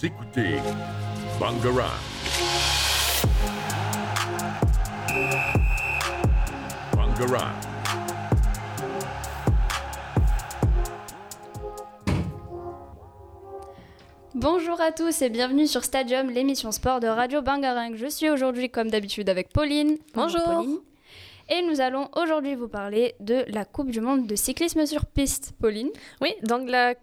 Vous écoutez Bangarang. Bangarang. Bonjour à tous et bienvenue sur Stadium, l'émission sport de Radio Bangarang. Je suis aujourd'hui comme d'habitude avec Pauline. Bonjour. Pauline. Et nous allons aujourd'hui vous parler de la Coupe du Monde de cyclisme sur piste. Pauline? Oui, donc la-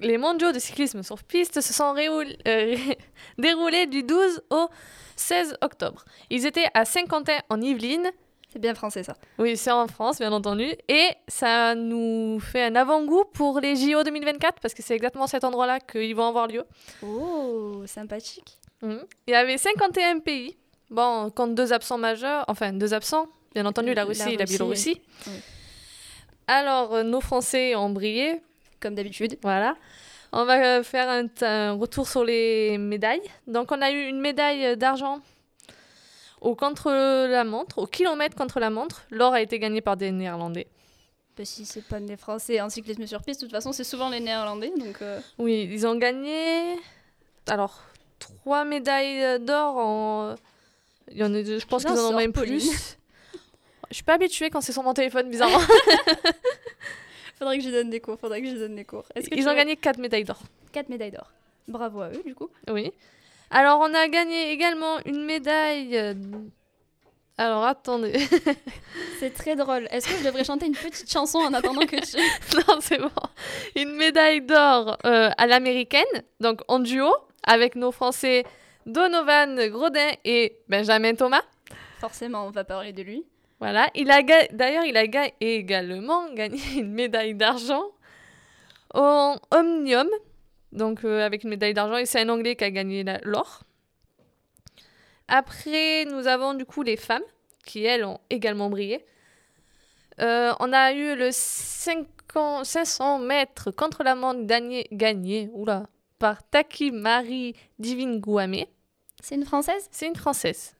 les mondiaux de cyclisme sur piste se sont euh, déroulés du 12 au 16 octobre. Ils étaient à Saint-Quentin en Yvelines. C'est bien français ça. Oui, c'est en France, bien entendu. Et ça nous fait un avant-goût pour les JO 2024 parce que c'est exactement cet endroit-là qu'ils vont avoir lieu. Oh, sympathique. Mhm. Il y avait 51 pays. Bon, compte deux absents majeurs, enfin deux absents, bien entendu, la La Russie et la Russie, Biélorussie. oui. Alors, euh, nos Français ont brillé, Comme d'habitude. Voilà. On va euh, faire un, un retour sur les médailles. Donc, on a eu une médaille d'argent au contre-la-montre, au kilomètre contre la montre. L'or a été gagné par des Néerlandais. Bah, si c'est pas des Français en cyclisme sur piste, de toute façon c'est souvent les Néerlandais. Donc euh, Oui, ils ont gagné. Alors, trois médailles euh, d'or en. Il y en a, deux- je pense qu'ils en ont même plus. Je suis pas habituée quand c'est sur mon téléphone, bizarrement. faudrait que je donne des cours. Faudrait que je donne des cours. Est-ce que Ils ont gagné quatre médailles d'or. quatre médailles d'or. Bravo à eux du coup. Oui. Alors, on a gagné également une médaille. euh, Alors, attendez. C'est très drôle. Est-ce que je devrais chanter une petite chanson en attendant que tu... non, c'est bon. Une médaille d'or euh, à l'américaine, donc en duo, avec nos Français Donovan Grodin et Benjamin Thomas. Forcément, on va parler de lui. Voilà. Il a D'ailleurs, il a ga- également gagné une médaille d'argent en Omnium, donc euh, avec une médaille d'argent, et c'est un Anglais qui a gagné l'or. Après, nous avons du coup les femmes, qui elles ont également brillé. Euh, on a eu le 50 500 mètres contre la montre gagné, gagné oula, par Taki Marie Divine-Gouamé. C'est une Française? C'est une Française.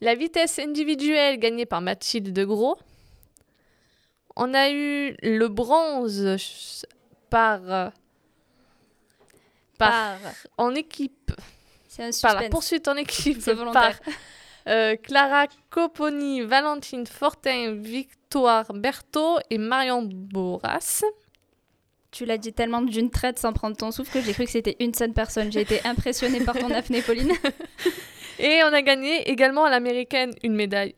La vitesse individuelle gagnée par Mathilde de Gros. On a eu le bronze par, euh, par, en équipe, C'est un par la poursuite en équipe par euh, Clara Coponi, Valentine Fortin, Victoire Berthaud et Marion Boras. Tu l'as dit tellement d'une traite sans prendre ton souffle que j'ai cru que c'était une seule personne. J'ai été impressionnée par ton apnée, Pauline. Et on a gagné également à l'américaine une médaille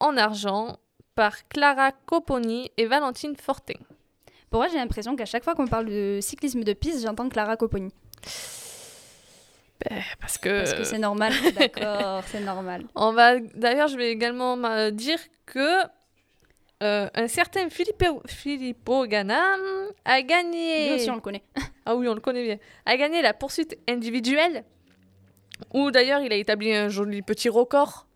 en argent par Clara Coponi et Valentine Fortin. Pour moi, j'ai l'impression qu'à chaque fois qu'on parle de cyclisme de piste, j'entends Clara Coponi. Parce que, Parce que c'est normal. D'accord, c'est normal. on va d'ailleurs je vais également dire que euh, un certain Filippo, Filippo Ganna a gagné Lui aussi, on le connaît. ah oui on le connaît bien a gagné la poursuite individuelle où d'ailleurs il a établi un joli petit record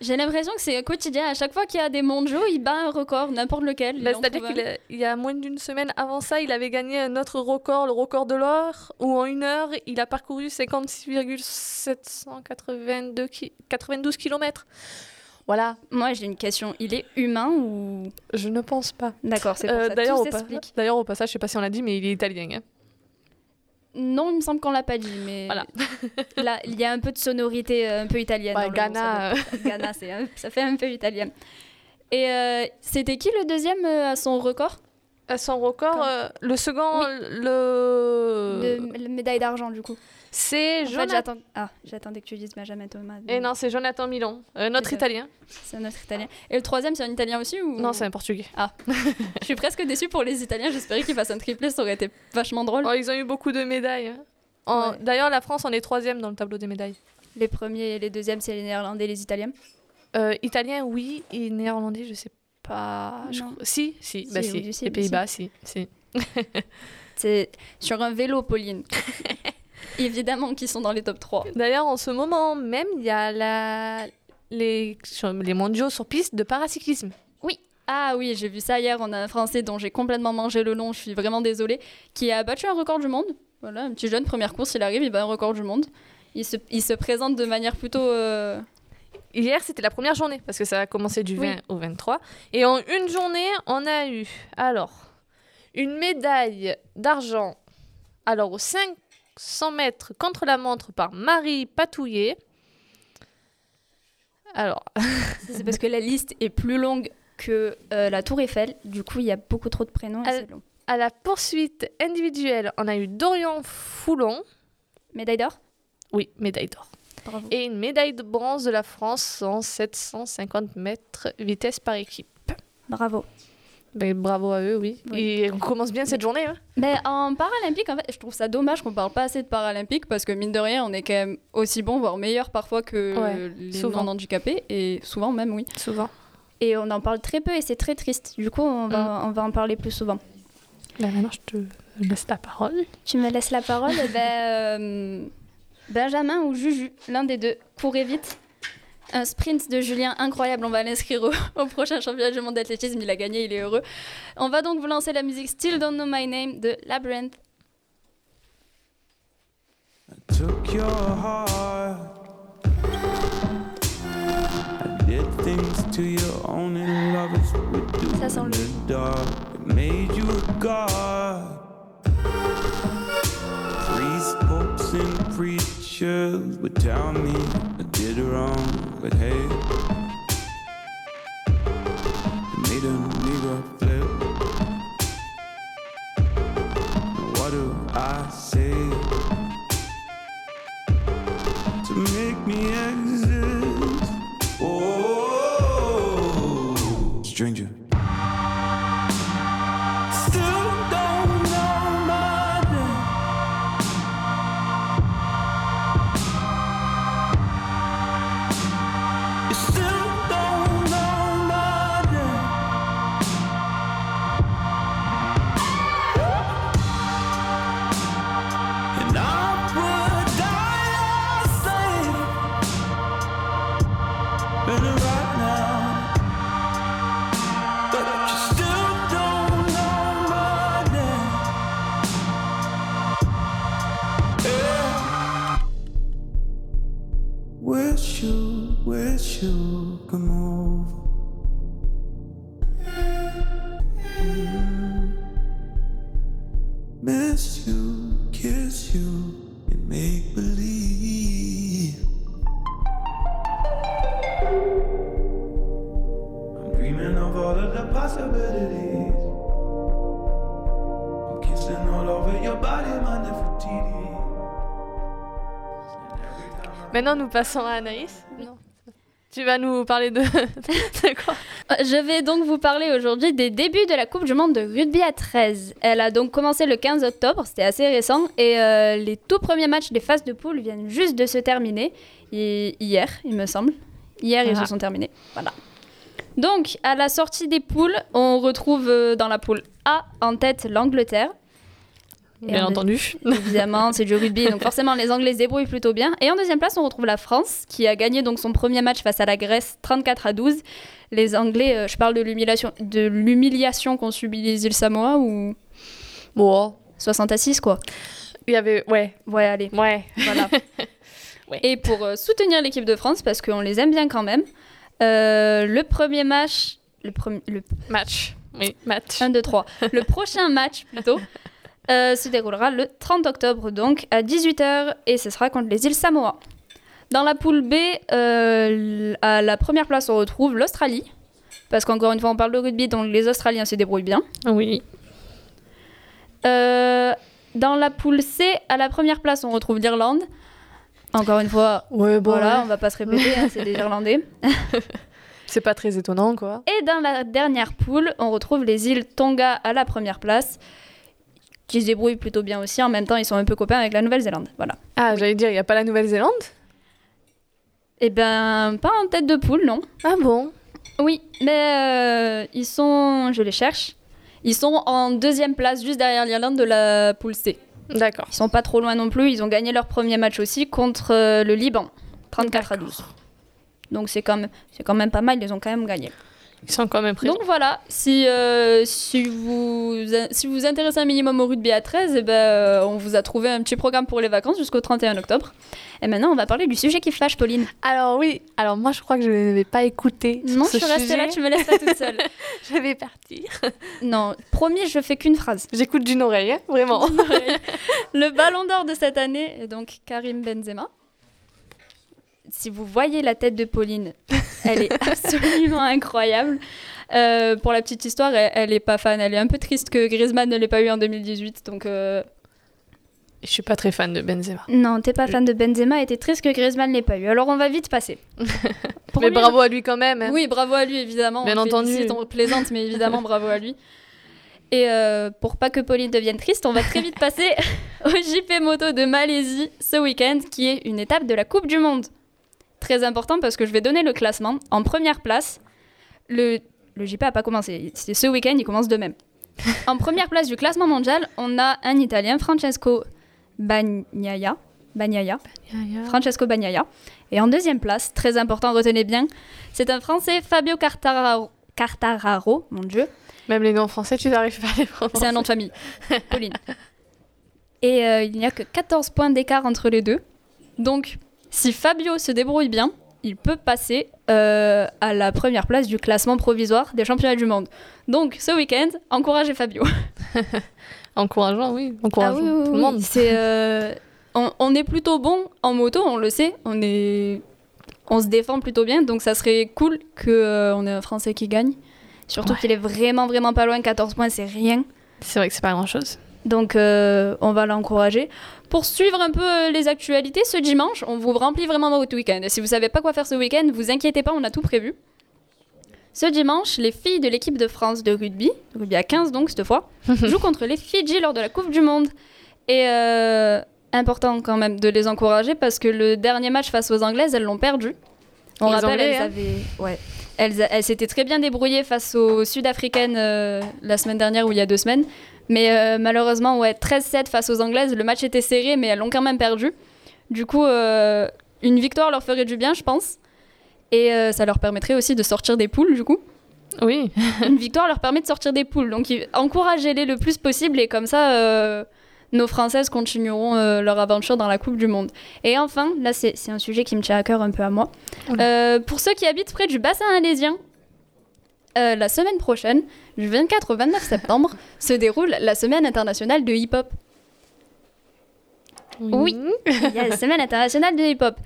J'ai l'impression que c'est quotidien. À chaque fois qu'il y a des mondiaux, il bat un record, n'importe lequel. il Bah, c'est-à-dire qu'il y a moins d'une semaine avant ça, il avait gagné un autre record, le record de l'or, où en une heure, il a parcouru 56,782 ki- 92 km. Voilà, Moi, j'ai une question. Il est humain ou? je ne pense pas. D'accord, c'est pour Euh, ça. D'ailleurs, Tout au, pa- s'explique. d'ailleurs, au passage, je sais pas si on l'a dit, mais il est italien. hein. Non, il me semble qu'on l'a pas dit, mais. Voilà. Là, il y a un peu de sonorité euh, un peu italienne. Ouais, mot, Ghana, ça Ghana, c'est un- ça fait un peu italien. Et euh, c'était qui le deuxième euh, à son record? À son record, euh, le second, le... la médaille d'argent, du coup. c'est Jonathan. Ah, j'attendais que tu dises Benjamin Thomas. Et non, c'est Jonathan Milan, euh, notre italien. C'est un autre italien. Et le troisième, c'est un italien aussi ou... Non, c'est un portugais. Je suis presque déçue pour les italiens. J'espérais qu'ils fassent un triplé, ça aurait été vachement drôle. Oh, ils ont eu beaucoup de médailles. hein. En- Ouais. D'ailleurs, la France en est troisième dans le tableau des médailles. Les premiers et les deuxièmes, c'est les néerlandais et les italiens. Euh, italien, oui, et néerlandais, je sais pas. Je Si, si, Si, bah oui, si. Les. Pays-Bas, si, si. C'est sur un vélo, Pauline. Évidemment qu'ils sont dans les top 3. D'ailleurs, en ce moment même, il y a la... les... les mondiaux sur piste de paracyclisme. Ah oui, j'ai vu ça hier. On a un Français dont j'ai complètement mangé le long. Je suis vraiment désolée. Qui a battu un record du monde. Voilà, un petit jeune, première course, il arrive, il bat un record du monde. Il se, il se présente de manière plutôt. euh, Hier, c'était la première journée, parce que ça a commencé du 20 Oui. au 23. Et en une journée, on a eu, alors, une médaille d'argent, alors, aux 5 100 mètres contre la montre par Marie Patouillet. Alors, C'est parce que la liste est plus longue que euh, la Tour Eiffel. Du coup, il y a beaucoup trop de prénoms. et Elle- c'est long. à la poursuite individuelle, on a eu Dorian Foulon. Médaille d'or? Oui, médaille d'or. Bravo. Et une médaille de bronze de la France en 750 mètres vitesse par équipe. Bravo. Ben, bravo à eux, oui. Oui. Et on commence bien cette journée. hein. Mais en paralympique, en fait, je trouve ça dommage qu'on parle pas assez de paralympique parce que mine de rien, on est quand même aussi bon, voire meilleur parfois que Ouais, les souvent. non handicapés et souvent même, oui. Souvent. Et on en parle très peu et c'est très triste. Du coup, on va, on va en parler plus souvent. Ben, maintenant, je te laisse la parole. Tu me laisses la parole? Eh ben, euh, Benjamin ou Juju, l'un des deux. Courez vite. Un sprint de Julien incroyable, on va l'inscrire au, au prochain championnat du monde d'athlétisme. Il a gagné, il est heureux. On va donc vous lancer la musique Still Don't Know My Name de Labyrinth. took your heart. I did things to you only lovers would do Ça sent le- the dark. It made you a god. Priests, popes, and preachers would tell me I did wrong, but hey, it made a mirror of all of the possibilities. I'm kissing all over your body, my Nefertiti. And every time I- Maintenant, nous passons à Anaïs. Non. Tu vas nous parler de, de quoi? Euh, Je vais donc vous parler aujourd'hui des débuts de la Coupe du Monde de rugby à 13. Elle a donc commencé le 15 octobre, c'était assez récent, et euh, les tout premiers matchs des phases de poule viennent juste de se terminer, hi- hier, il me semble. Hier, ils Ah. se sont terminés. Voilà. Donc, à la sortie des poules, on retrouve euh, dans la poule A en tête l'Angleterre. Et Bien en entendu. Évidemment, c'est du rugby, donc forcément les Anglais se débrouillent plutôt bien. Et en deuxième place, on retrouve la France, qui a gagné donc son premier match face à la Grèce 34 à 12. Les Anglais, euh, je parle de l'humiliation, de l'humiliation qu'ont subi les îles Samoa ou Bon, 60 à 6 quoi. il y avait. Ouais, Ouais, allez, ouais. voilà. Ouais. Et pour euh, soutenir l'équipe de France, parce qu'on les aime bien quand même, euh, le premier match, le premier, le Match. Oui, match. 1, 2, 3. Le prochain match, plutôt, euh, se déroulera le 30 octobre, donc à 18h, et ce sera contre les îles Samoa. Dans la poule B, euh, à la première place, on retrouve l'Australie. Parce qu'encore une fois, on parle de rugby, donc les Australiens se débrouillent bien. Oui. Dans la poule C, à la première place, on retrouve l'Irlande. Encore une fois, Ouais, bon. voilà, ouais. on va pas se répéter, hein, c'est des Irlandais. C'est pas très étonnant, quoi. Et dans la dernière poule, on retrouve les îles Tonga à la première place, qui se débrouillent plutôt bien aussi. En même temps, ils sont un peu copains avec la Nouvelle-Zélande. Voilà. Ah, j'allais dire, il n'y a pas la Nouvelle-Zélande? Eh ben, pas en tête de poule, non. Ah bon? Oui, mais euh, ils sont, je les cherche, ils sont en deuxième place, juste derrière l'Irlande de la poule C. D'accord. Ils sont pas trop loin non plus. Ils ont gagné leur premier match aussi contre euh, le Liban, 34 à 12. Donc c'est quand, même- c'est quand même pas mal, ils ont quand même gagné. Ils sont quand même présents. Donc voilà, si, euh, si, vous, si vous vous intéressez un minimum au rugby à 13, eh ben, euh, on vous a trouvé un petit programme pour les vacances jusqu'au 31 octobre. Et maintenant, on va parler du sujet qui fâche, Pauline. Alors oui, alors moi je crois que je ne vais pas écouter. sur Non, ce je suis restée là, tu me laisses là toute seule. Je vais partir. non, promis, je fais qu'une phrase. J'écoute d'une oreille, hein, vraiment. Le ballon d'or de cette année est donc Karim Benzema. Si vous voyez la tête de Pauline, elle est absolument incroyable. Euh, pour la petite histoire, elle, elle est pas fan. Elle est un peu triste que Griezmann ne l'ait pas eu en 2018. Donc, euh, Je suis pas très fan de Benzema. non, t'es pas fan de Benzema et t'es triste que Griezmann ne l'ait pas eu. Alors, on va vite passer. Mais bravo à lui quand même. hein. Oui, bravo à lui, évidemment. Bien On entendu. On plaisante, mais évidemment, bravo à lui. Et euh, pour pas que Pauline devienne triste, on va très vite passer au JP Moto de Malaisie ce week-end, qui est une étape de la Coupe du Monde. Très important parce que je vais donner le classement. En première place, le, le JP n'a pas commencé. C'est ce week-end, il commence de même. En première place du classement mondial, on a un Italien, Francesco Bagnaia. Bagnaia. Francesco Bagnaia. Et en deuxième place, très important, retenez bien, c'est un Français, Fabio Cartararo. Cartararo, mon Dieu. Même les noms français, tu n'arrives pas à les prononcer. C'est un nom de famille. Pauline. Et euh, il n'y a que 14 points d'écart entre les deux. Donc, si Fabio se débrouille bien, il peut passer euh, à la première place du classement provisoire des championnats du monde. Donc, ce week-end, encouragez Fabio. Encourageant, oui. Encourageant Ah oui, oui, tout le monde. C'est, euh, on, on est plutôt bon en moto, on le sait. On, est, on se défend plutôt bien, donc ça serait cool qu'on ait un Français qui gagne. Surtout Ouais. qu'il est vraiment, vraiment pas loin. 14 points, c'est rien. C'est vrai que c'est pas grand-chose. Donc euh, on va l'encourager. Pour suivre un peu euh, les actualités, ce dimanche, on vous remplit vraiment votre week-end. Si vous savez pas quoi faire ce week-end, vous inquiétez pas, on a tout prévu. Ce dimanche, les filles de l'équipe de France de rugby, rugby à 15 donc cette fois, jouent contre les Fidji lors de la Coupe du Monde. Et euh, important quand même de les encourager parce que le dernier match face aux Anglaises, elles l'ont perdu. On Les rappelle, Anglais, elles hein. avaient... Ouais. Elles, elles s'étaient très bien débrouillées face aux Sud-Africaines euh, la semaine dernière ou il y a deux semaines. Mais euh, malheureusement, ouais, 13-7 face aux Anglaises. Le match était serré, mais elles l'ont quand même perdu. Du coup, euh, une victoire leur ferait du bien, je pense. Et euh, ça leur permettrait aussi de sortir des poules, du coup. Oui. Une victoire leur permet de sortir des poules. Donc, encouragez-les le plus possible. Et comme ça, nos Françaises continueront leur aventure dans la Coupe du Monde. Et enfin, là, c'est un sujet qui me tient à cœur un peu à moi. Pour ceux qui habitent près du bassin alésien, euh, la semaine prochaine, du 24 au 29 septembre, se déroule la semaine internationale de hip-hop. Oui. Il y a la semaine internationale de hip-hop.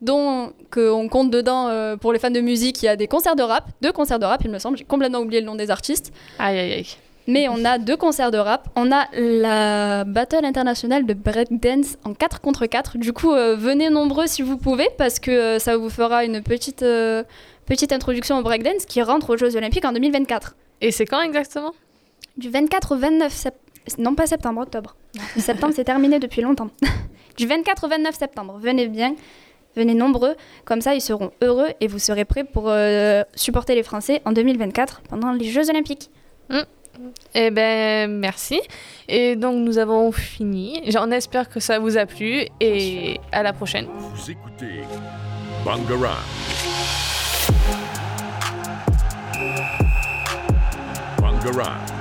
dont que on compte dedans euh, pour les fans de musique, il y a des concerts de rap, deux concerts de rap, il me semble, j'ai complètement oublié le nom des artistes. Aïe, aïe, aïe. Mais on a deux concerts de rap. On a la Battle internationale de breakdance en 4 contre 4. Du coup, euh, venez nombreux si vous pouvez, parce que euh, ça vous fera une petite, euh, petite introduction au breakdance qui rentre aux Jeux Olympiques en 2024. Et c'est quand exactement? Du 24 au 29 septembre. Non, pas septembre, octobre. septembre, c'est terminé depuis longtemps. du 24 au 29 septembre. Venez bien, venez nombreux. Comme ça, ils seront heureux et vous serez prêts pour euh, supporter les Français en 2024 pendant les Jeux Olympiques. Eh ben, merci. Et donc, nous avons fini. On espère que ça vous a plu et à la prochaine. Vous écoutez Bangarang. Bangarang.